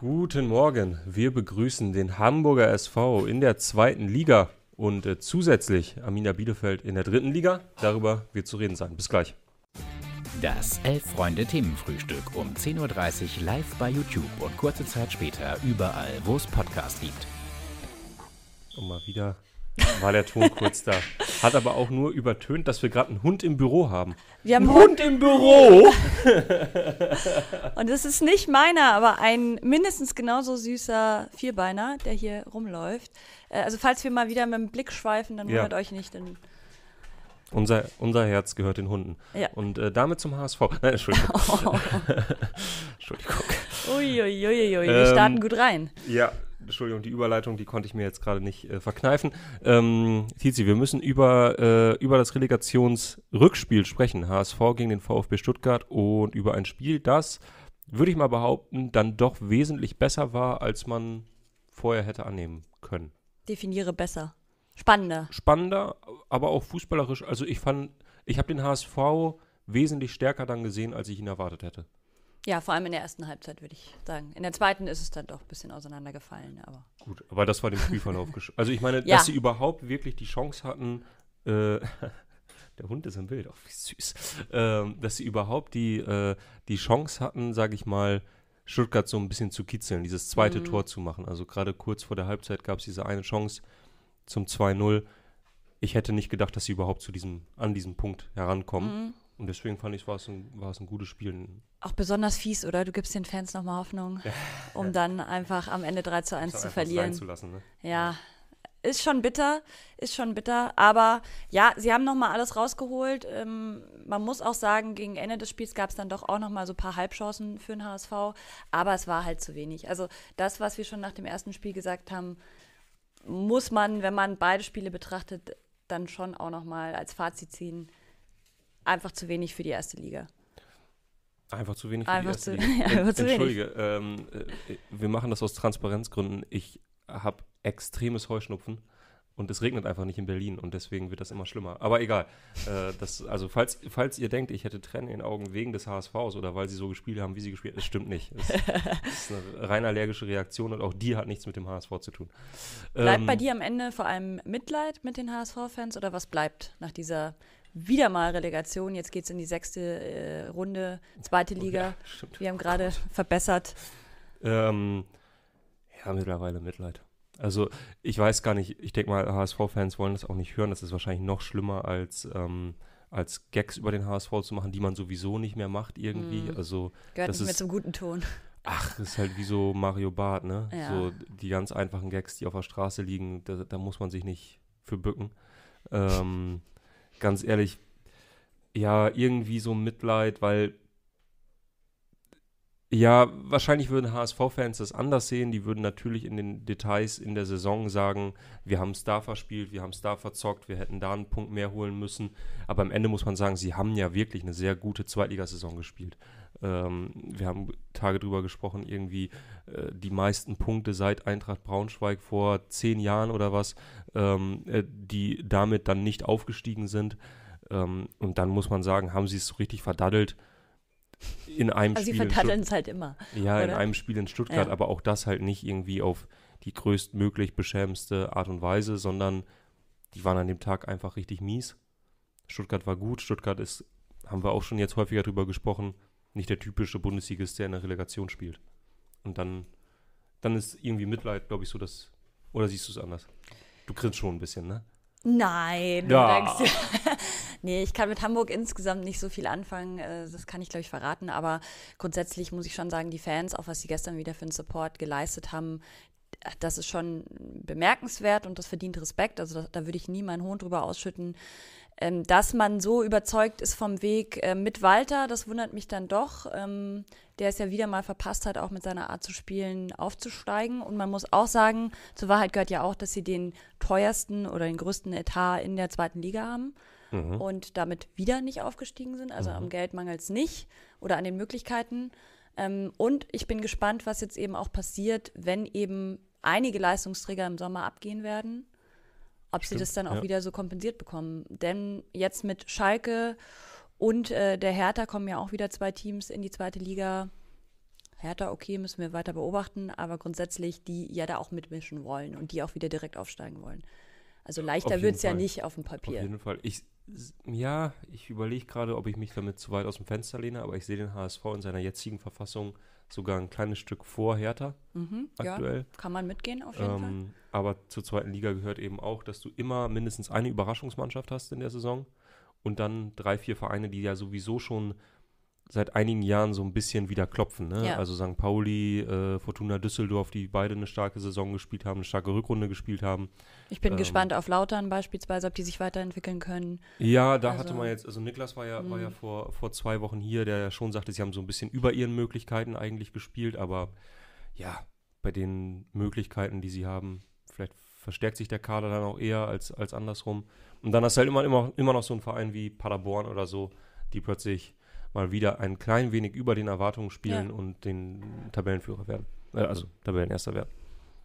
Guten Morgen. Wir begrüßen den Hamburger SV in der zweiten Liga und äh, zusätzlich Amina Bielefeld in der dritten Liga. Darüber wird zu reden sein. Bis gleich. Das Elf-Freunde-Themenfrühstück um 10.30 Uhr live bei YouTube und kurze Zeit später überall, wo es Podcasts gibt. Und mal wieder war der Ton kurz da. Hat aber auch nur übertönt, dass wir gerade einen Hund im Büro haben. Wir haben einen Hund im Büro! Und es ist nicht meiner, aber ein mindestens genauso süßer Vierbeiner, der hier rumläuft. Äh, also falls wir mal wieder mit dem Blick schweifen, dann wundert ja. euch nicht. Dann unser, unser Herz gehört den Hunden. Ja. Und äh, damit zum HSV. Nein, Entschuldigung. Oh. Entschuldigung. Uiuiuiui, ui, ui, ui. wir ähm, starten gut rein. Ja, Entschuldigung, die Überleitung, die konnte ich mir jetzt gerade nicht äh, verkneifen. Ähm, Tizi, wir müssen über, äh, über das Relegationsrückspiel sprechen. HSV gegen den VfB Stuttgart und über ein Spiel, das, würde ich mal behaupten, dann doch wesentlich besser war, als man vorher hätte annehmen können. Definiere besser. Spannender. Spannender, aber auch fußballerisch. Also ich fand, ich habe den HSV wesentlich stärker dann gesehen, als ich ihn erwartet hätte. Ja, vor allem in der ersten Halbzeit, würde ich sagen. In der zweiten ist es dann doch ein bisschen auseinandergefallen. Aber Gut, aber das war dem Spielverlauf Also ich meine, ja. dass sie überhaupt wirklich die Chance hatten, äh, der Hund ist im Bild, auch wie süß, ähm, dass sie überhaupt die, äh, die Chance hatten, sage ich mal, Stuttgart so ein bisschen zu kitzeln, dieses zweite mhm. Tor zu machen. Also gerade kurz vor der Halbzeit gab es diese eine Chance zum 2-0. Ich hätte nicht gedacht, dass sie überhaupt zu diesem, an diesem Punkt herankommen. Mhm. Und deswegen fand ich, war es ein, war es ein gutes Spiel. Auch besonders fies, oder? Du gibst den Fans nochmal Hoffnung, um dann einfach am Ende 3 zu 1 zu verlieren. Zu lassen, ne? Ja, ist schon bitter, ist schon bitter. Aber ja, sie haben nochmal alles rausgeholt. Ähm, man muss auch sagen, gegen Ende des Spiels gab es dann doch auch nochmal so ein paar Halbchancen für den HSV. Aber es war halt zu wenig. Also das, was wir schon nach dem ersten Spiel gesagt haben, muss man, wenn man beide Spiele betrachtet, dann schon auch nochmal als Fazit ziehen einfach zu wenig für die erste Liga. Einfach zu wenig für einfach die erste zu, Liga. Ja, zu Entschuldige, ähm, äh, wir machen das aus Transparenzgründen. Ich habe extremes Heuschnupfen und es regnet einfach nicht in Berlin und deswegen wird das immer schlimmer. Aber egal. Äh, das, also falls, falls ihr denkt, ich hätte Tränen in den Augen wegen des HSVs oder weil sie so gespielt haben, wie sie gespielt haben, das stimmt nicht. Das, ist eine rein allergische Reaktion und auch die hat nichts mit dem HSV zu tun. Bleibt ähm, bei dir am Ende vor allem Mitleid mit den HSV-Fans oder was bleibt nach dieser wieder mal Relegation. Jetzt geht es in die sechste äh, Runde, zweite oh, Liga. Ja, Wir haben gerade verbessert. Ähm, ja, mittlerweile Mitleid. Also ich weiß gar nicht, ich denke mal, HSV-Fans wollen das auch nicht hören. Das ist wahrscheinlich noch schlimmer als, ähm, als Gags über den HSV zu machen, die man sowieso nicht mehr macht irgendwie. Mm. Also, Gehört nicht ist, mehr zum guten Ton. Ach, das ist halt wie so Mario Barth, ne? Ja. So die ganz einfachen Gags, die auf der Straße liegen, da, da muss man sich nicht für bücken. Ähm, ganz ehrlich, ja, irgendwie so Mitleid, weil ja, wahrscheinlich würden HSV-Fans das anders sehen. Die würden natürlich in den Details in der Saison sagen, wir haben es da verspielt, wir haben es da verzockt, wir hätten da einen Punkt mehr holen müssen. Aber am Ende muss man sagen, sie haben ja wirklich eine sehr gute Zweitligasaison gespielt. Ähm, wir haben Tage drüber gesprochen, irgendwie äh, die meisten Punkte seit Eintracht Braunschweig vor zehn Jahren oder was, ähm, äh, die damit dann nicht aufgestiegen sind. Ähm, und dann muss man sagen, haben sie es so richtig verdaddelt in einem also Spiel. Sie vertaddeln es halt immer. Ja, oder? in einem Spiel in Stuttgart, ja. aber auch das halt nicht irgendwie auf die größtmöglich beschämendste Art und Weise, sondern die waren an dem Tag einfach richtig mies. Stuttgart war gut. Stuttgart ist, haben wir auch schon jetzt häufiger drüber gesprochen, nicht der typische Bundesligist, der in der Relegation spielt. Und dann, dann ist irgendwie Mitleid, glaube ich, so das. Oder siehst du es anders? Du grinst schon ein bisschen, ne? Nein, ja. du denkst, nee, ich kann mit Hamburg insgesamt nicht so viel anfangen. Äh, das kann ich, glaube ich, verraten. Aber grundsätzlich muss ich schon sagen, die Fans, auch was sie gestern wieder für einen Support geleistet haben, das ist schon bemerkenswert und das verdient Respekt. Also da, da würde ich nie meinen Hohn drüber ausschütten. Ähm, dass man so überzeugt ist vom Weg äh, mit Walter, das wundert mich dann doch. Ähm, der es ja wieder mal verpasst hat, auch mit seiner Art zu spielen aufzusteigen. Und man muss auch sagen, zur Wahrheit gehört ja auch, dass sie den teuersten oder den größten Etat in der zweiten Liga haben mhm. und damit wieder nicht aufgestiegen sind. Also mhm. am Geld mangelt es nicht oder an den Möglichkeiten. Ähm, und ich bin gespannt, was jetzt eben auch passiert, wenn eben einige Leistungsträger im Sommer abgehen werden, ob Stimmt, sie das dann auch ja. wieder so kompensiert bekommen. Denn jetzt mit Schalke und äh, der Hertha kommen ja auch wieder zwei Teams in die zweite Liga. Hertha, okay, müssen wir weiter beobachten, aber grundsätzlich die ja da auch mitmischen wollen und die auch wieder direkt aufsteigen wollen. Also leichter wird es ja nicht auf dem Papier. Auf jeden Fall. Ich, ja, ich überlege gerade, ob ich mich damit zu weit aus dem Fenster lehne, aber ich sehe den HSV in seiner jetzigen Verfassung sogar ein kleines Stück vor Hertha mhm, aktuell. Ja, kann man mitgehen auf jeden ähm, Fall. Aber zur zweiten Liga gehört eben auch, dass du immer mindestens eine Überraschungsmannschaft hast in der Saison und dann drei, vier Vereine, die ja sowieso schon seit einigen Jahren so ein bisschen wieder klopfen. Ne? Ja. Also St. Pauli, äh, Fortuna Düsseldorf, die beide eine starke Saison gespielt haben, eine starke Rückrunde gespielt haben. Ich bin ähm, gespannt auf Lautern beispielsweise, ob die sich weiterentwickeln können. Ja, da also, hatte man jetzt, also Niklas war ja, war ja mhm. vor, vor zwei Wochen hier, der ja schon sagte, sie haben so ein bisschen über ihren Möglichkeiten eigentlich gespielt, aber ja, bei den Möglichkeiten, die sie haben, vielleicht verstärkt sich der Kader dann auch eher als, als andersrum. Und dann hast du halt immer, immer, immer noch so einen Verein wie Paderborn oder so, die plötzlich mal wieder ein klein wenig über den Erwartungen spielen ja. und den Tabellenführer werden. Äh, also Tabellenerster werden.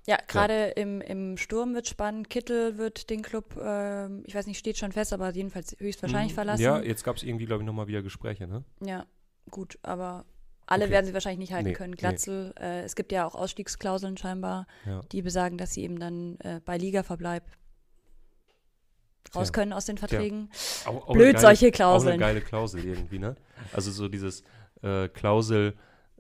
Ja, gerade ja. im, im Sturm wird spannend. Kittel wird den Club, äh, ich weiß nicht, steht schon fest, aber jedenfalls höchstwahrscheinlich mhm. verlassen. Ja, jetzt gab es irgendwie, glaube ich, nochmal wieder Gespräche, ne? Ja, gut, aber alle okay. werden sie wahrscheinlich nicht halten nee, können. Glatzel, nee. äh, es gibt ja auch Ausstiegsklauseln scheinbar, ja. die besagen, dass sie eben dann äh, bei Ligaverbleib raus ja. können aus den Verträgen. Auch, auch Blöd, geile, solche Klauseln. Auch eine geile Klausel irgendwie, ne? Also so dieses äh, Klausel,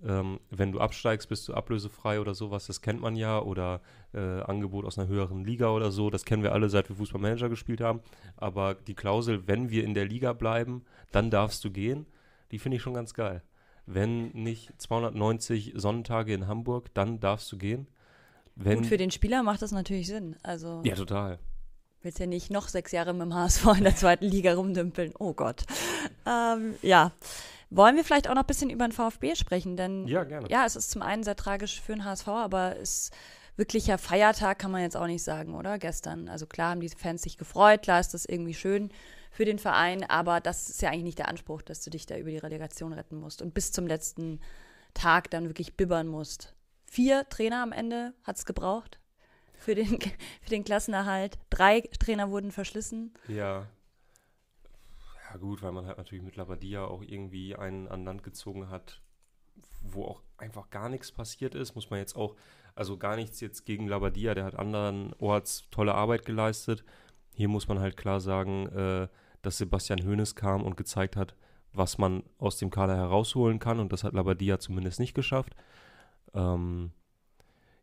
ähm, wenn du absteigst, bist du ablösefrei oder sowas, das kennt man ja. Oder äh, Angebot aus einer höheren Liga oder so, das kennen wir alle, seit wir Fußballmanager gespielt haben. Aber die Klausel, wenn wir in der Liga bleiben, dann darfst du gehen, die finde ich schon ganz geil. Wenn nicht 290 Sonnentage in Hamburg, dann darfst du gehen. Wenn, Gut, für den Spieler macht das natürlich Sinn. Also ja, total willst ja nicht noch sechs Jahre mit dem HSV in der zweiten Liga rumdümpeln. Oh Gott. Ähm, ja. Wollen wir vielleicht auch noch ein bisschen über den VfB sprechen? Denn ja, gerne. Ja, es ist zum einen sehr tragisch für den HSV, aber es ist wirklicher Feiertag, kann man jetzt auch nicht sagen, oder? Gestern. Also klar haben die Fans sich gefreut, klar ist das irgendwie schön für den Verein, aber das ist ja eigentlich nicht der Anspruch, dass du dich da über die Relegation retten musst und bis zum letzten Tag dann wirklich bibbern musst. Vier Trainer am Ende hat es gebraucht für den, für den Klassenerhalt. Drei Trainer wurden verschlissen. Ja. Ja, gut, weil man halt natürlich mit Labadia auch irgendwie einen an Land gezogen hat, wo auch einfach gar nichts passiert ist. Muss man jetzt auch, also gar nichts jetzt gegen Labadia, der hat anderen Orts tolle Arbeit geleistet. Hier muss man halt klar sagen, äh, dass Sebastian Hoeneß kam und gezeigt hat, was man aus dem Kader herausholen kann. Und das hat Labadia zumindest nicht geschafft. Ähm,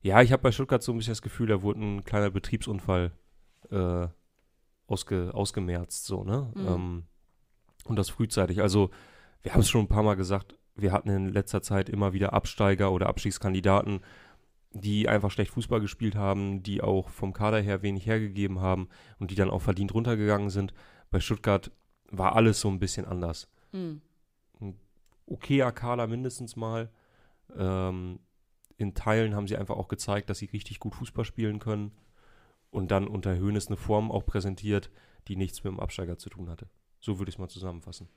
ja, ich habe bei Stuttgart so ein bisschen das Gefühl, da wurde ein kleiner Betriebsunfall äh, ausge, ausgemerzt, so, ne? Mhm. Ähm, und das frühzeitig. Also, wir haben es schon ein paar Mal gesagt, wir hatten in letzter Zeit immer wieder Absteiger oder Abstiegskandidaten, die einfach schlecht Fußball gespielt haben, die auch vom Kader her wenig hergegeben haben und die dann auch verdient runtergegangen sind. Bei Stuttgart war alles so ein bisschen anders. Mhm. Ein okayer Kader mindestens mal. Ähm, in Teilen haben sie einfach auch gezeigt, dass sie richtig gut Fußball spielen können und dann unter Höhnes eine Form auch präsentiert, die nichts mit dem Absteiger zu tun hatte. So würde ich es mal zusammenfassen.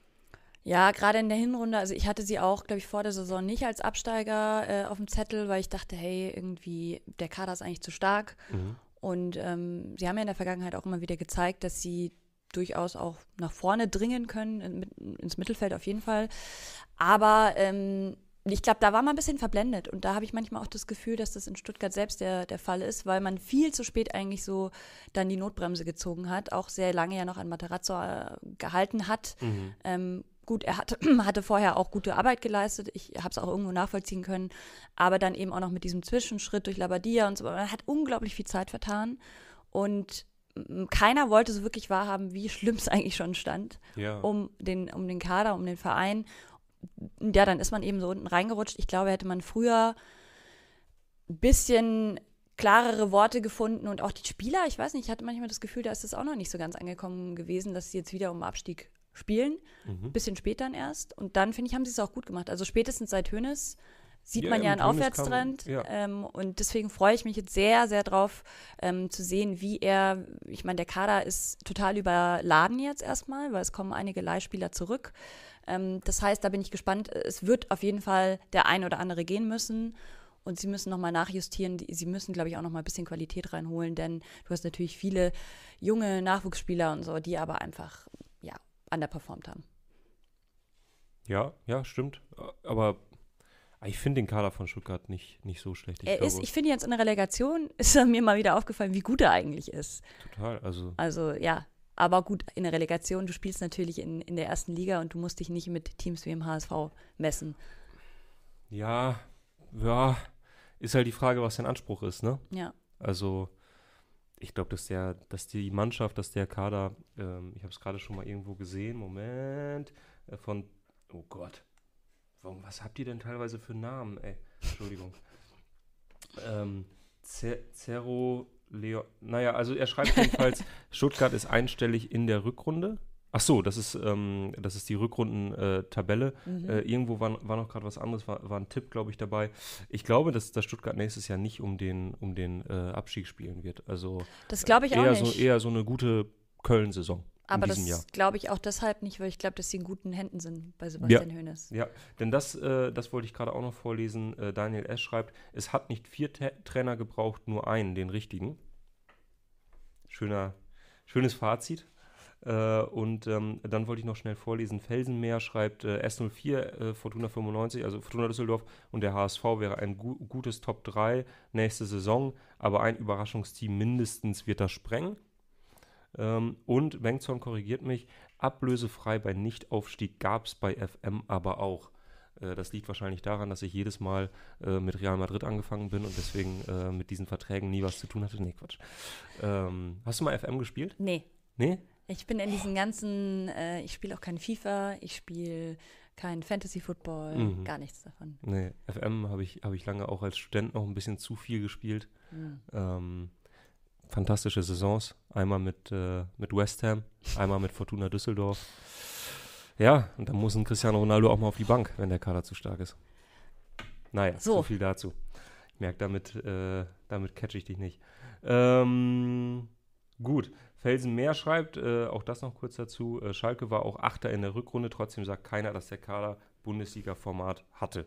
Ja, gerade in der Hinrunde, also ich hatte sie auch, glaube ich, vor der Saison nicht als Absteiger äh, auf dem Zettel, weil ich dachte, hey, irgendwie, der Kader ist eigentlich zu stark. Mhm. Und ähm, sie haben ja in der Vergangenheit auch immer wieder gezeigt, dass sie durchaus auch nach vorne dringen können, in, ins Mittelfeld auf jeden Fall. Aber ähm, ich glaube, da war man ein bisschen verblendet. Und da habe ich manchmal auch das Gefühl, dass das in Stuttgart selbst der, der Fall ist, weil man viel zu spät eigentlich so dann die Notbremse gezogen hat, auch sehr lange ja noch an Materazzo äh, gehalten hat. Mhm. Ähm, gut, er hat, hatte vorher auch gute Arbeit geleistet. Ich habe es auch irgendwo nachvollziehen können. Aber dann eben auch noch mit diesem Zwischenschritt durch Labadia und so. Man hat unglaublich viel Zeit vertan. Und keiner wollte so wirklich wahrhaben, wie schlimm es eigentlich schon stand, ja. um, den, um den Kader, um den Verein ja, dann ist man eben so unten reingerutscht. Ich glaube, hätte man früher ein bisschen klarere Worte gefunden und auch die Spieler, ich weiß nicht, ich hatte manchmal das Gefühl, da ist es auch noch nicht so ganz angekommen gewesen, dass sie jetzt wieder um Abstieg spielen. Mhm. Bisschen später dann erst. Und dann, finde ich, haben sie es auch gut gemacht. Also spätestens seit Hönes sieht ja, man ja einen Aufwärtstrend. Kam, ja. ähm, und deswegen freue ich mich jetzt sehr, sehr drauf ähm, zu sehen, wie er, ich meine, der Kader ist total überladen jetzt erstmal, weil es kommen einige Leihspieler zurück. Ähm, das heißt, da bin ich gespannt. Es wird auf jeden Fall der ein oder andere gehen müssen. Und sie müssen nochmal nachjustieren. Sie müssen, glaube ich, auch nochmal ein bisschen Qualität reinholen, denn du hast natürlich viele junge Nachwuchsspieler und so, die aber einfach, ja, underperformt haben. Ja, ja, stimmt. Aber Ich finde den Kader von Stuttgart nicht, nicht so schlecht. Ich er ist, ich finde jetzt in der Relegation ist er mir mal wieder aufgefallen, wie gut er eigentlich ist. Total, also. Also ja, aber gut, in der Relegation, du spielst natürlich in, in der ersten Liga und du musst dich nicht mit Teams wie im HSV messen. Ja, ja, ist halt die Frage, was dein Anspruch ist, ne? Ja. Also, ich glaube, dass der, dass die Mannschaft, dass der Kader, ähm, ich habe es gerade schon mal irgendwo gesehen, Moment, äh, von, oh Gott, Warum, was habt ihr denn teilweise für Namen, ey? Entschuldigung. ähm, Zero Leo. Naja, also er schreibt jedenfalls, Stuttgart ist einstellig in der Rückrunde. Ach so, das ist, ähm, das ist die Rückrunden-Tabelle. Äh, mhm. äh, irgendwo war, war noch gerade was anderes, war, war ein Tipp, glaube ich, dabei. Ich glaube, dass, dass Stuttgart nächstes Jahr nicht um den, um den äh, Abstieg spielen wird. Also das glaube ich eher auch nicht. So, eher so eine gute Köln-Saison. Aber das glaube ich auch deshalb nicht, weil ich glaube, dass sie in guten Händen sind bei Sebastian ja. Hoeneß. Ja, denn das, äh, das wollte ich gerade auch noch vorlesen. Äh, Daniel S. schreibt, es hat nicht vier T Trainer gebraucht, nur einen, den richtigen. Schöner, schönes Fazit. Äh, und ähm, dann wollte ich noch schnell vorlesen. Felsenmeer schreibt äh, S04, äh, Fortuna 95, also Fortuna Düsseldorf und der HSV wäre ein gu gutes Top 3 nächste Saison, aber ein Überraschungsteam mindestens wird das sprengen. Ähm, und Bengtson korrigiert mich, ablösefrei bei Nichtaufstieg gab es bei FM aber auch. Äh, das liegt wahrscheinlich daran, dass ich jedes Mal äh, mit Real Madrid angefangen bin und deswegen äh, mit diesen Verträgen nie was zu tun hatte. Nee, Quatsch. Ähm, hast du mal FM gespielt? Nee. Nee? Ich bin in diesen ganzen, äh, ich spiele auch kein FIFA, ich spiele kein Fantasy Football, mhm. gar nichts davon. Nee, FM habe ich, hab ich lange auch als Student noch ein bisschen zu viel gespielt. Mhm. Ähm, fantastische Saisons. Einmal mit, äh, mit West Ham, einmal mit Fortuna Düsseldorf. Ja, und dann muss ein Cristiano Ronaldo auch mal auf die Bank, wenn der Kader zu stark ist. Naja, so, so viel dazu. Ich merke, damit, äh, damit catch ich dich nicht. Ähm, gut, Felsenmeer schreibt, äh, auch das noch kurz dazu, äh, Schalke war auch Achter in der Rückrunde, trotzdem sagt keiner, dass der Kader Bundesliga-Format hatte.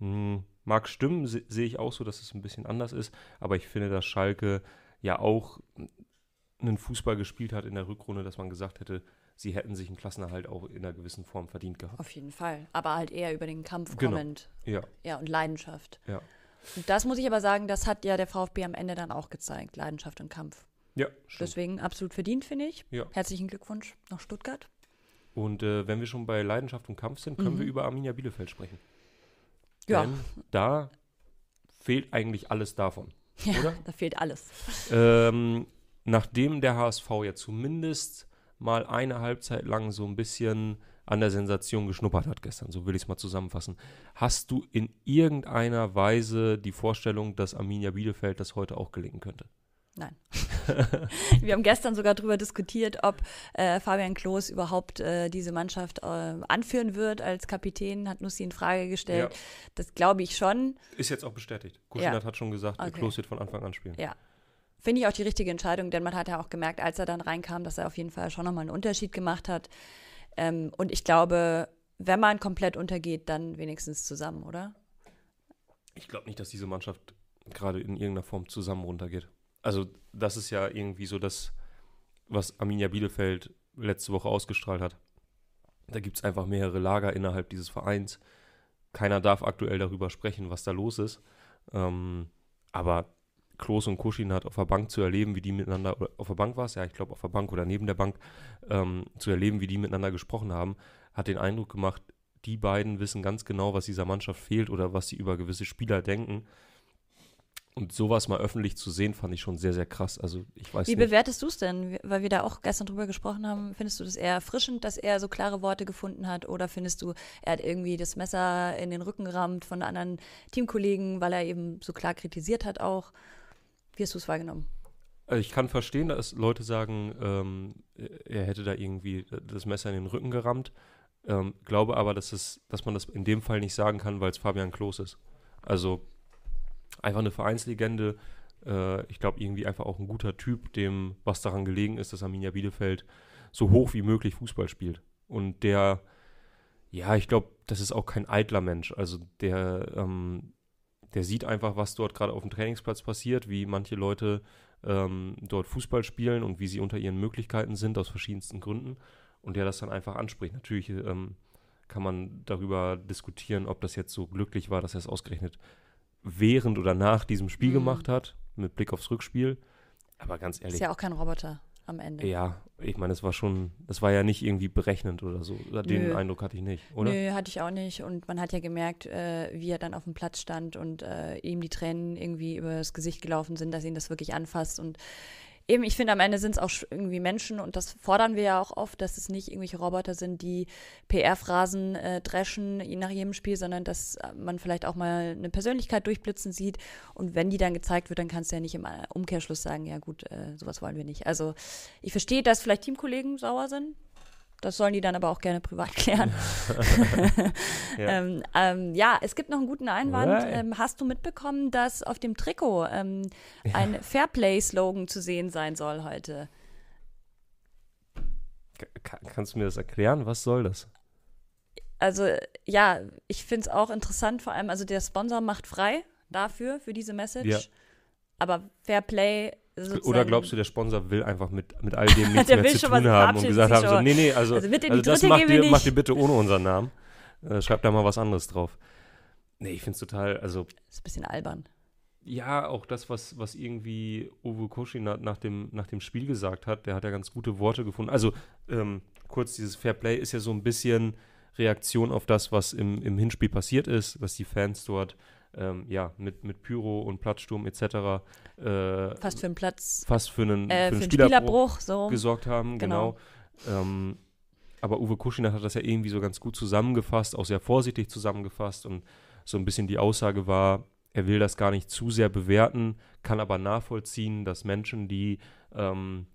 Hm, mag stimmen, se sehe ich auch so, dass es ein bisschen anders ist, aber ich finde, dass Schalke ja auch einen Fußball gespielt hat in der Rückrunde, dass man gesagt hätte, sie hätten sich einen Klassenerhalt auch in einer gewissen Form verdient gehabt. Auf jeden Fall. Aber halt eher über den Kampf genau. kommend. Ja. Ja, und Leidenschaft. Ja. Und das muss ich aber sagen, das hat ja der VfB am Ende dann auch gezeigt, Leidenschaft und Kampf. Ja, stimmt. Deswegen absolut verdient, finde ich. Ja. Herzlichen Glückwunsch nach Stuttgart. Und äh, wenn wir schon bei Leidenschaft und Kampf sind, können mhm. wir über Arminia Bielefeld sprechen. Ja. Denn da fehlt eigentlich alles davon. Ja, oder? da fehlt alles. Ähm, nachdem der HSV ja zumindest mal eine Halbzeit lang so ein bisschen an der Sensation geschnuppert hat gestern, so will ich es mal zusammenfassen. Hast du in irgendeiner Weise die Vorstellung, dass Arminia Bielefeld das heute auch gelingen könnte? Nein. Wir haben gestern sogar darüber diskutiert, ob äh, Fabian Klos überhaupt äh, diese Mannschaft äh, anführen wird als Kapitän, hat Nussi in Frage gestellt. Ja. Das glaube ich schon. Ist jetzt auch bestätigt. Kuschinat ja. hat schon gesagt, okay. Klos wird von Anfang an spielen. Ja. Finde ich auch die richtige Entscheidung, denn man hat ja auch gemerkt, als er dann reinkam, dass er auf jeden Fall schon nochmal einen Unterschied gemacht hat. Ähm, und ich glaube, wenn man komplett untergeht, dann wenigstens zusammen, oder? Ich glaube nicht, dass diese Mannschaft gerade in irgendeiner Form zusammen runtergeht also das ist ja irgendwie so das, was Arminia Bielefeld letzte Woche ausgestrahlt hat. Da gibt es einfach mehrere Lager innerhalb dieses Vereins. Keiner darf aktuell darüber sprechen, was da los ist. Ähm, aber Klos und Kuschin hat auf der Bank zu erleben, wie die miteinander, auf der Bank war es, ja, ich glaube auf der Bank oder neben der Bank, ähm, zu erleben, wie die miteinander gesprochen haben, hat den Eindruck gemacht, die beiden wissen ganz genau, was dieser Mannschaft fehlt oder was sie über gewisse Spieler denken. Und sowas mal öffentlich zu sehen, fand ich schon sehr, sehr krass. Also ich weiß Wie nicht. bewertest du es denn? Weil wir da auch gestern drüber gesprochen haben. Findest du das eher erfrischend, dass er so klare Worte gefunden hat? Oder findest du, er hat irgendwie das Messer in den Rücken gerammt von anderen Teamkollegen, weil er eben so klar kritisiert hat auch? Wie hast du es wahrgenommen? Also ich kann verstehen, dass Leute sagen, ähm, er hätte da irgendwie das Messer in den Rücken gerammt. Ähm, glaube aber, dass, es, dass man das in dem Fall nicht sagen kann, weil es Fabian Klos ist. Also einfach eine Vereinslegende. Äh, ich glaube, irgendwie einfach auch ein guter Typ, dem was daran gelegen ist, dass Arminia Bielefeld so hoch wie möglich Fußball spielt. Und der, ja, ich glaube, das ist auch kein eitler Mensch. Also der, ähm, der sieht einfach, was dort gerade auf dem Trainingsplatz passiert, wie manche Leute ähm, dort Fußball spielen und wie sie unter ihren Möglichkeiten sind, aus verschiedensten Gründen. Und der das dann einfach anspricht. Natürlich ähm, kann man darüber diskutieren, ob das jetzt so glücklich war, dass er es ausgerechnet während oder nach diesem Spiel Mhm. gemacht hat, mit Blick aufs Rückspiel. Aber ganz ehrlich, Ist ja auch kein Roboter am Ende. ja, ich meine, es war schon, das war ja nicht irgendwie berechnend oder so. Den Nö. Eindruck hatte ich nicht, oder? Nö, hatte ich auch nicht. Und man hat ja gemerkt, äh, wie er dann auf dem Platz stand und äh, ihm die Tränen irgendwie über das Gesicht gelaufen sind, dass ihn das wirklich anfasst. Und eben, ich finde, am Ende sind es auch irgendwie Menschen und das fordern wir ja auch oft, dass es nicht irgendwelche Roboter sind, die PR-Phrasen äh, dreschen nach jedem Spiel, sondern dass äh, man vielleicht auch mal eine Persönlichkeit durchblitzen sieht. Und wenn die dann gezeigt wird, dann kannst du ja nicht im äh, Umkehrschluss sagen, ja gut, äh, sowas wollen wir nicht. Also ich verstehe, dass vielleicht Teamkollegen sauer sind. Das sollen die dann aber auch gerne privat klären. Ja. ähm, ähm, ja, es gibt noch einen guten Einwand. Ähm, hast du mitbekommen, dass auf dem Trikot ähm, ein Fairplay-Slogan zu sehen sein soll heute? Ka- kannst du mir das erklären? Was soll das? Also ja, ich finde es auch interessant, vor allem, also der Sponsor macht frei dafür, für diese Message. Ja. Aber Fairplay Oder glaubst du, der Sponsor will einfach mit, mit all dem nichts mehr zu tun haben und gesagt haben, so, nee, nee, also, Also also das macht ihr, macht ihr bitte ohne unseren Namen. Äh, schreibt da mal was anderes drauf. Nee, ich finde es total, also ist ein bisschen albern. ja, auch das, was, was irgendwie Uwe Koschin nach, nach, dem, nach dem Spiel gesagt hat, der hat ja ganz gute Worte gefunden. Also ähm, kurz, dieses Fair Play ist ja so ein bisschen Reaktion auf das, was im, im Hinspiel passiert ist, was die Fans dort ähm, ja, mit, mit Pyro und Platzsturm etc. Äh, Fast für einen Platz, fast für einen, äh, für für einen einen Spielerbruch Spielerbruch, so. gesorgt haben, genau. Genau. Ähm, aber Uwe Kuschiner hat das ja irgendwie so ganz gut zusammengefasst, auch sehr vorsichtig zusammengefasst und so ein bisschen die Aussage war, er will das gar nicht zu sehr bewerten, kann aber nachvollziehen, dass Menschen, die ähm,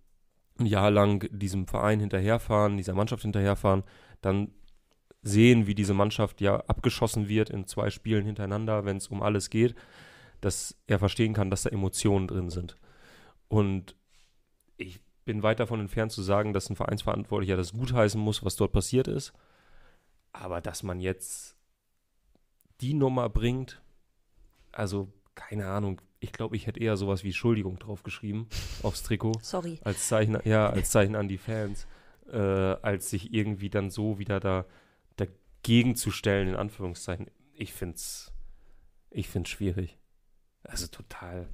ein Jahr lang diesem Verein hinterherfahren, dieser Mannschaft hinterherfahren, dann sehen, wie diese Mannschaft ja abgeschossen wird in zwei Spielen hintereinander, wenn es um alles geht, dass er verstehen kann, dass da Emotionen drin sind. Und ich bin weit davon entfernt zu sagen, dass ein Vereinsverantwortlicher das gutheißen muss, was dort passiert ist. Aber dass man jetzt die Nummer bringt, also keine Ahnung, ich glaube, ich hätte eher sowas wie Entschuldigung draufgeschrieben aufs Trikot Sorry. als Zeichen, ja, als Zeichen an die Fans, äh, als sich irgendwie dann so wieder da dagegen zu stellen, in Anführungszeichen. Ich finde es ich find's schwierig. Also total,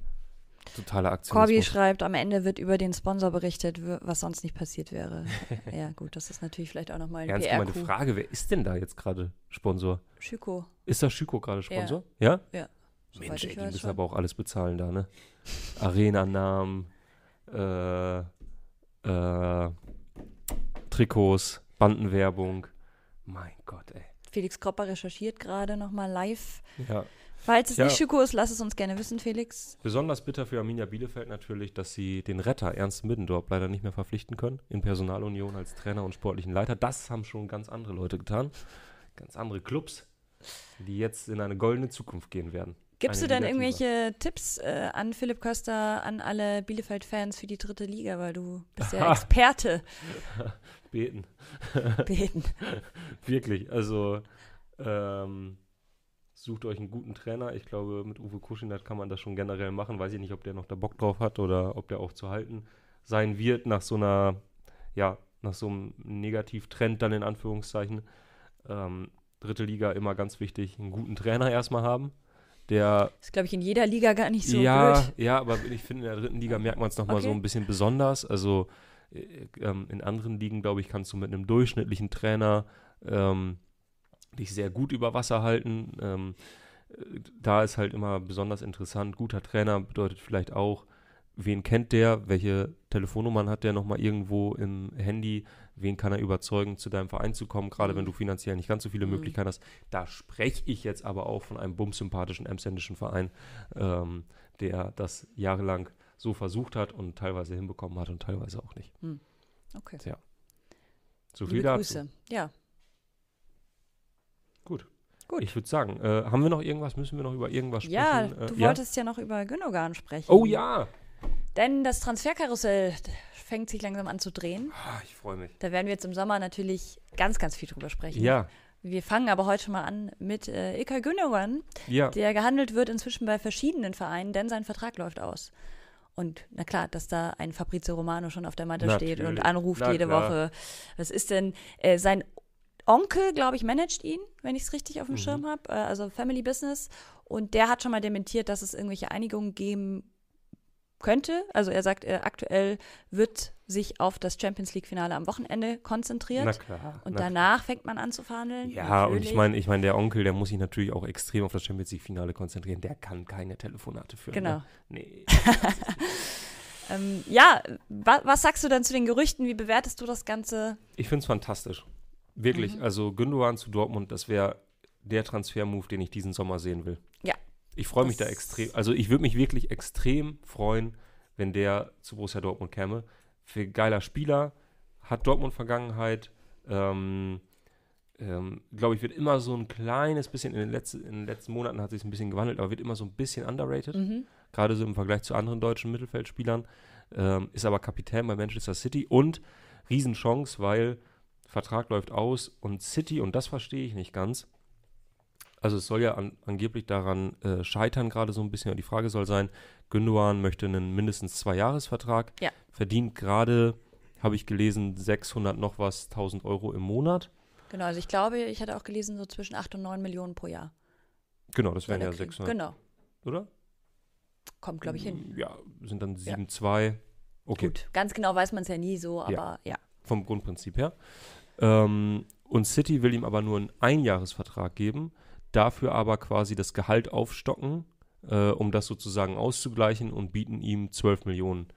totaler Corby Aktionismus. schreibt, am Ende wird über den Sponsor berichtet, was sonst nicht passiert wäre. ja, gut, das ist natürlich vielleicht auch nochmal ein Ernst gemeinte PR-Coup. Frage, wer ist denn da jetzt gerade Sponsor? Schüko, Ist das Schüko gerade Sponsor? Ja? soweit Mensch, ey, die müssen schon. aber auch alles bezahlen da, ne? Arena-Namen, äh, äh, Trikots, Bandenwerbung. Mein Gott, ey. Felix Kropper recherchiert gerade nochmal live. Ja. Falls es Ja. nicht Schüko ist, lass es uns gerne wissen, Felix. Besonders bitter für Arminia Bielefeld natürlich, dass sie den Retter Ernst Middendorf leider nicht mehr verpflichten können in Personalunion als Trainer und sportlichen Leiter. Das haben schon ganz andere Leute getan. Ganz andere Clubs, die jetzt in eine goldene Zukunft gehen werden. Gibst du denn irgendwelche Tipps äh, an Philipp Köster, an alle Bielefeld-Fans für die dritte Liga? Weil du bist ja. Experte. Beten. Beten. Wirklich, also ähm, sucht euch einen guten Trainer. Ich glaube, mit Uwe Kuschinat kann man das schon generell machen. Weiß ich nicht, ob der noch da Bock drauf hat oder ob der auch zu halten sein wird nach so einer, ja, nach so einem Negativtrend dann in Anführungszeichen. Ähm, dritte Liga immer ganz wichtig, einen guten Trainer erstmal haben. Der Ist, glaube ich, in jeder Liga gar nicht so ja, blöd. ja, aber ich finde, in der dritten Liga merkt man es nochmal so Okay. ein bisschen besonders. Also äh, ähm, in anderen Ligen, glaube ich, kannst du mit einem durchschnittlichen Trainer ähm, dich sehr gut über Wasser halten. Ähm, äh, da ist halt immer besonders interessant. Guter Trainer bedeutet vielleicht auch, wen kennt der, welche Telefonnummern hat der nochmal irgendwo im Handy, wen kann er überzeugen, zu deinem Verein zu kommen, gerade wenn du finanziell nicht ganz so viele Mhm. Möglichkeiten hast. Da spreche ich jetzt aber auch von einem bumsympathischen emsländischen Verein, ähm, der das jahrelang so versucht hat und teilweise hinbekommen hat und teilweise auch nicht. Okay. So viel Liebe dazu. Grüße. Ja. Gut. Gut. Ich würde sagen, äh, haben wir noch irgendwas? Müssen wir noch über irgendwas sprechen? Ja, Äh, du wolltest ja noch über Gündogan sprechen. Oh ja! Denn das Transferkarussell fängt sich langsam an zu drehen. Ah, ich freue mich. Da werden wir jetzt im Sommer natürlich ganz, ganz viel drüber sprechen. Ja, Wir fangen aber heute schon mal an mit äh, Ilkay Gündogan, ja. der gehandelt wird inzwischen bei verschiedenen Vereinen, denn sein Vertrag läuft aus. Und na klar, dass da ein Fabrizio Romano schon auf der Matte steht und Natürlich. anruft Na jede klar. Woche. Was ist denn äh, sein Onkel, glaube ich, managt ihn, wenn ich es richtig auf dem Mhm. Schirm habe, äh, also Family Business. Und der hat schon mal dementiert, dass es irgendwelche Einigungen geben könnte. Also er sagt, äh, aktuell wird sich auf das Champions League-Finale am Wochenende konzentriert. Na klar. und na danach fängt man an zu verhandeln. Ja, und ich Natürlich. meine, ich meine, der Onkel, der muss sich natürlich auch extrem auf das Champions League-Finale konzentrieren. Der kann keine Telefonate führen. Genau. Ne? Nee. Ähm, ja, wa was sagst du dann zu den Gerüchten? Wie bewertest du das Ganze? Ich finde es fantastisch. Wirklich. Mhm. Also Gündogan zu Dortmund, das wäre der Transfer-Move, den ich diesen Sommer sehen will. Ich freue mich da extrem. Also ich würde mich wirklich extrem freuen, wenn der zu Borussia Dortmund käme. Für geiler Spieler, hat Dortmund-Vergangenheit. Ähm, ähm, glaube ich, wird immer so ein kleines bisschen, in den, letzten, in den letzten Monaten hat sich ein bisschen gewandelt, aber wird immer so ein bisschen underrated. Mhm. gerade so im Vergleich zu anderen deutschen Mittelfeldspielern. Ähm, ist aber Kapitän bei Manchester City und Riesenchance, weil Vertrag läuft aus und City, und das verstehe ich nicht ganz, also es soll ja an, angeblich daran äh, scheitern gerade so ein bisschen, die Frage soll sein, Gündogan möchte einen mindestens Zwei-Jahres-Vertrag, Ja. verdient gerade, habe ich gelesen, 600 noch was, 1000 Euro im Monat. Genau, also ich glaube, ich hatte auch gelesen, so zwischen 8 und 9 Millionen pro Jahr. Genau, das wären ja kriegen. 600, Genau, oder? kommt, glaube ich, hin. Ja, sind dann Ja. 7,2. Okay. Gut, ganz genau weiß man es ja nie so, aber ja. vom Grundprinzip her. Ähm, und City will ihm aber nur einen Einjahresvertrag geben, dafür aber quasi das Gehalt aufstocken, äh, um das sozusagen auszugleichen und bieten ihm 12 Millionen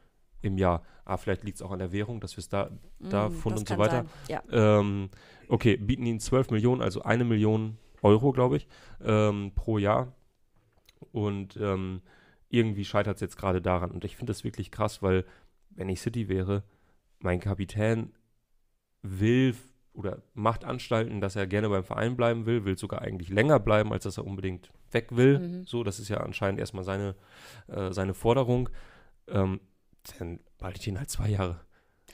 im Jahr. Ah, vielleicht liegt es auch an der Währung, dass wir es da, da Mm, das und so weiter. Ja. Ähm, okay, bieten ihm 12 Millionen, also eine Million Euro, glaube ich, ähm, pro Jahr. Und ähm, irgendwie scheitert es jetzt gerade daran. Und ich finde das wirklich krass, weil wenn ich City wäre, mein Kapitän will oder macht Anstalten, dass er gerne beim Verein bleiben will, will sogar eigentlich länger bleiben, als dass er unbedingt weg will. Mhm. So, das ist ja anscheinend erstmal seine, äh, seine Forderung. Ähm, dann behalte ich ihn halt zwei Jahre.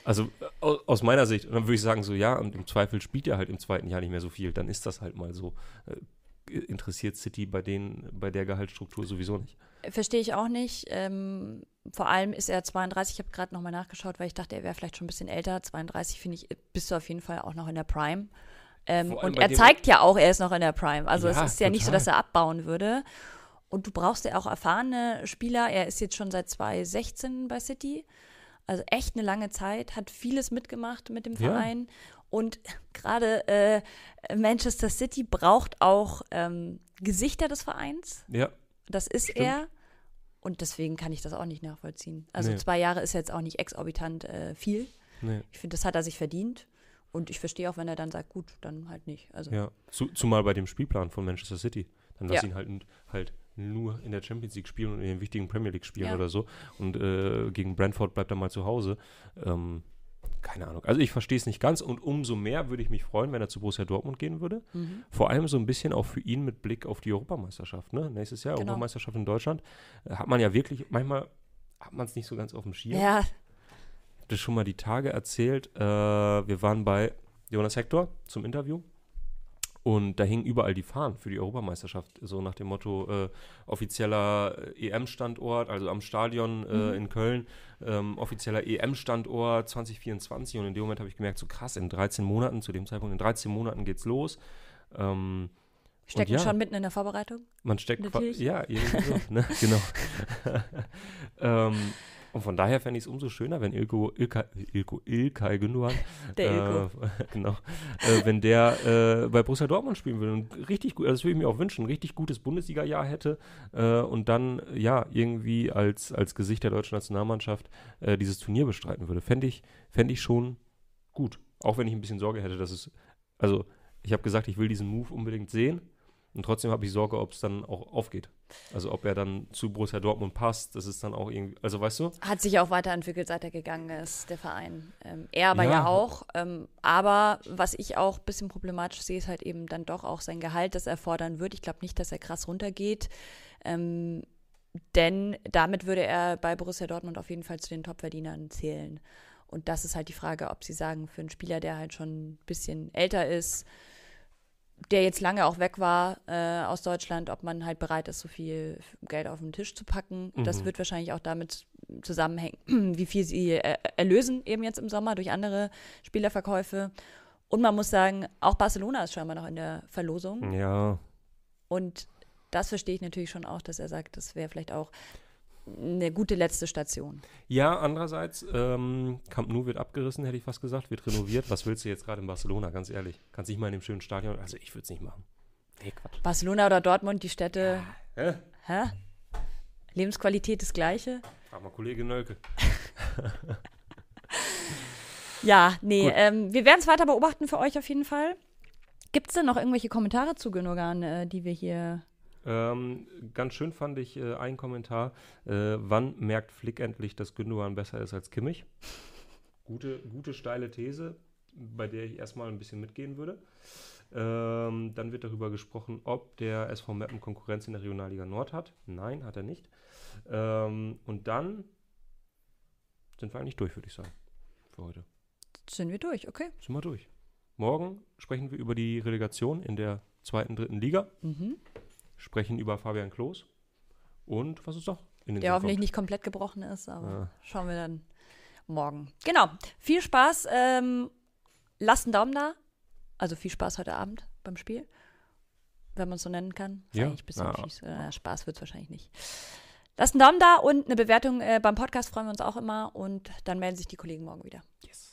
Also aus, aus meiner Sicht, und dann würde ich sagen, so ja, und im Zweifel spielt er halt im zweiten Jahr nicht mehr so viel, dann ist das halt mal so. Äh, interessiert City bei denen, bei der Gehaltsstruktur sowieso nicht. Verstehe ich auch nicht. Ähm, vor allem ist er 32. Ich habe gerade nochmal nachgeschaut, weil ich dachte, er wäre vielleicht schon ein bisschen älter. 32 finde ich, bist du auf jeden Fall auch noch in der Prime. Ähm, und er zeigt ja auch, er ist noch in der Prime. Also Ja, es ist ja nicht so, total. dass er abbauen würde. Und du brauchst ja auch erfahrene Spieler. Er ist jetzt schon seit 2016 bei City. Also echt eine lange Zeit, hat vieles mitgemacht mit dem Ja. Verein. Und gerade äh, Manchester City braucht auch ähm, Gesichter des Vereins. Ja, Das ist Stimmt. er. Und deswegen kann ich das auch nicht nachvollziehen. Also Nee. zwei Jahre ist jetzt auch nicht exorbitant äh, viel. nee. Ich finde, das hat er sich verdient. Und ich verstehe auch, wenn er dann sagt, gut, dann halt nicht. Also Ja, Zu, zumal bei dem Spielplan von Manchester City. Dann lass Ja. ihn halt, halt nur in der Champions League spielen und in den wichtigen Premier League spielen Ja. oder so. Und äh, gegen Brentford bleibt er mal zu Hause. Ähm, keine Ahnung. Also ich verstehe es nicht ganz und umso mehr würde ich mich freuen, wenn er zu Borussia Dortmund gehen würde. mhm. Vor allem so ein bisschen auch für ihn mit Blick auf die Europameisterschaft. Ne? Nächstes Jahr Genau. Europameisterschaft in Deutschland. Äh, hat man ja wirklich, manchmal hat man es nicht so ganz auf dem Schirm. ja, Ich habe das schon mal die Tage erzählt. Äh, wir waren bei Jonas Hector zum Interview. Und da hingen überall die Fahnen für die Europameisterschaft, so nach dem Motto äh, offizieller äh, EM-Standort, also am Stadion äh, Mhm. in Köln, ähm, offizieller EM-Standort 2024. Und in dem Moment habe ich gemerkt, so krass, in 13 Monaten, zu dem Zeitpunkt, in 13 Monaten geht's los. Ähm, stecken ja. schon mitten in der Vorbereitung. man steckt ja, so, ne? genau. ähm, und von daher fände ich es umso schöner, wenn Ilko, Ilka, Ilko, Ilkay Gündogan, Der Ilko. äh, genau, äh, wenn der äh, bei Borussia Dortmund spielen würde und richtig gut, also das würde ich mir auch wünschen, ein richtig gutes Bundesliga-Jahr hätte äh, und dann ja irgendwie als, als Gesicht der deutschen Nationalmannschaft äh, dieses Turnier bestreiten würde. Fände ich, fänd ich schon gut. Auch wenn ich ein bisschen Sorge hätte, dass es, also ich habe gesagt, ich will diesen Move unbedingt sehen. Und trotzdem habe ich Sorge, ob es dann auch aufgeht. Also ob er dann zu Borussia Dortmund passt, das ist dann auch irgendwie, also weißt du? Hat sich auch weiterentwickelt, seit er gegangen ist, der Verein. Ähm, er aber ja, Ja. auch. Ähm, aber was ich auch ein bisschen problematisch sehe, ist halt eben dann doch auch sein Gehalt, das er fordern wird. Ich glaube nicht, dass er krass runtergeht. Ähm, denn damit würde er bei Borussia Dortmund auf jeden Fall zu den Topverdienern zählen. Und das ist halt die Frage, ob sie sagen, für einen Spieler, der halt schon ein bisschen älter ist, der jetzt lange auch weg war äh, aus Deutschland, ob man halt bereit ist, so viel Geld auf den Tisch zu packen. Das Mhm. wird wahrscheinlich auch damit zusammenhängen, wie viel sie äh, erlösen eben jetzt im Sommer durch andere Spielerverkäufe. Und man muss sagen, auch Barcelona ist scheinbar noch in der Verlosung. Ja. Und das verstehe ich natürlich schon auch, dass er sagt, das wäre vielleicht auch eine gute letzte Station. Ja, andererseits, ähm, Camp Nou wird abgerissen, hätte ich fast gesagt, wird renoviert. Was willst du jetzt gerade in Barcelona, ganz ehrlich? Kannst nicht mal in dem schönen Stadion, also ich würde es nicht machen. Nee, Quatsch. Barcelona oder Dortmund, die Städte. Hä? Hä? Lebensqualität das gleiche. Frag mal Kollege Nölke. ja, nee, ähm, wir werden es weiter beobachten für euch auf jeden Fall. Gibt es denn noch irgendwelche Kommentare zu Gündogan, äh, die wir hier ähm, ganz schön fand ich äh, einen Kommentar. Äh, wann merkt Flick endlich, dass Gündogan besser ist als Kimmich? Gute, gute steile These, bei der ich erstmal ein bisschen mitgehen würde. Ähm, dann wird darüber gesprochen, ob der SV Meppen Konkurrenz in der Regionalliga Nord hat. Nein, hat er nicht. Ähm, und dann sind wir eigentlich durch, würde ich sagen, für heute. Sind wir durch, okay. Sind wir durch. Morgen sprechen wir über die Relegation in der zweiten, dritten Liga. Mhm sprechen über Fabian Klos und was ist noch in den Der hoffentlich kommt. nicht komplett gebrochen ist, aber ja. schauen wir dann morgen. Genau. Viel Spaß. Ähm, lasst einen Daumen da. Also viel Spaß heute Abend beim Spiel. Wenn man es so nennen kann. Ist ja. eigentlich ein bisschen ja. fies. Äh, Spaß wird es wahrscheinlich nicht. Lasst einen Daumen da und eine Bewertung äh, beim Podcast freuen wir uns auch immer. Und dann melden sich die Kollegen morgen wieder. Yes.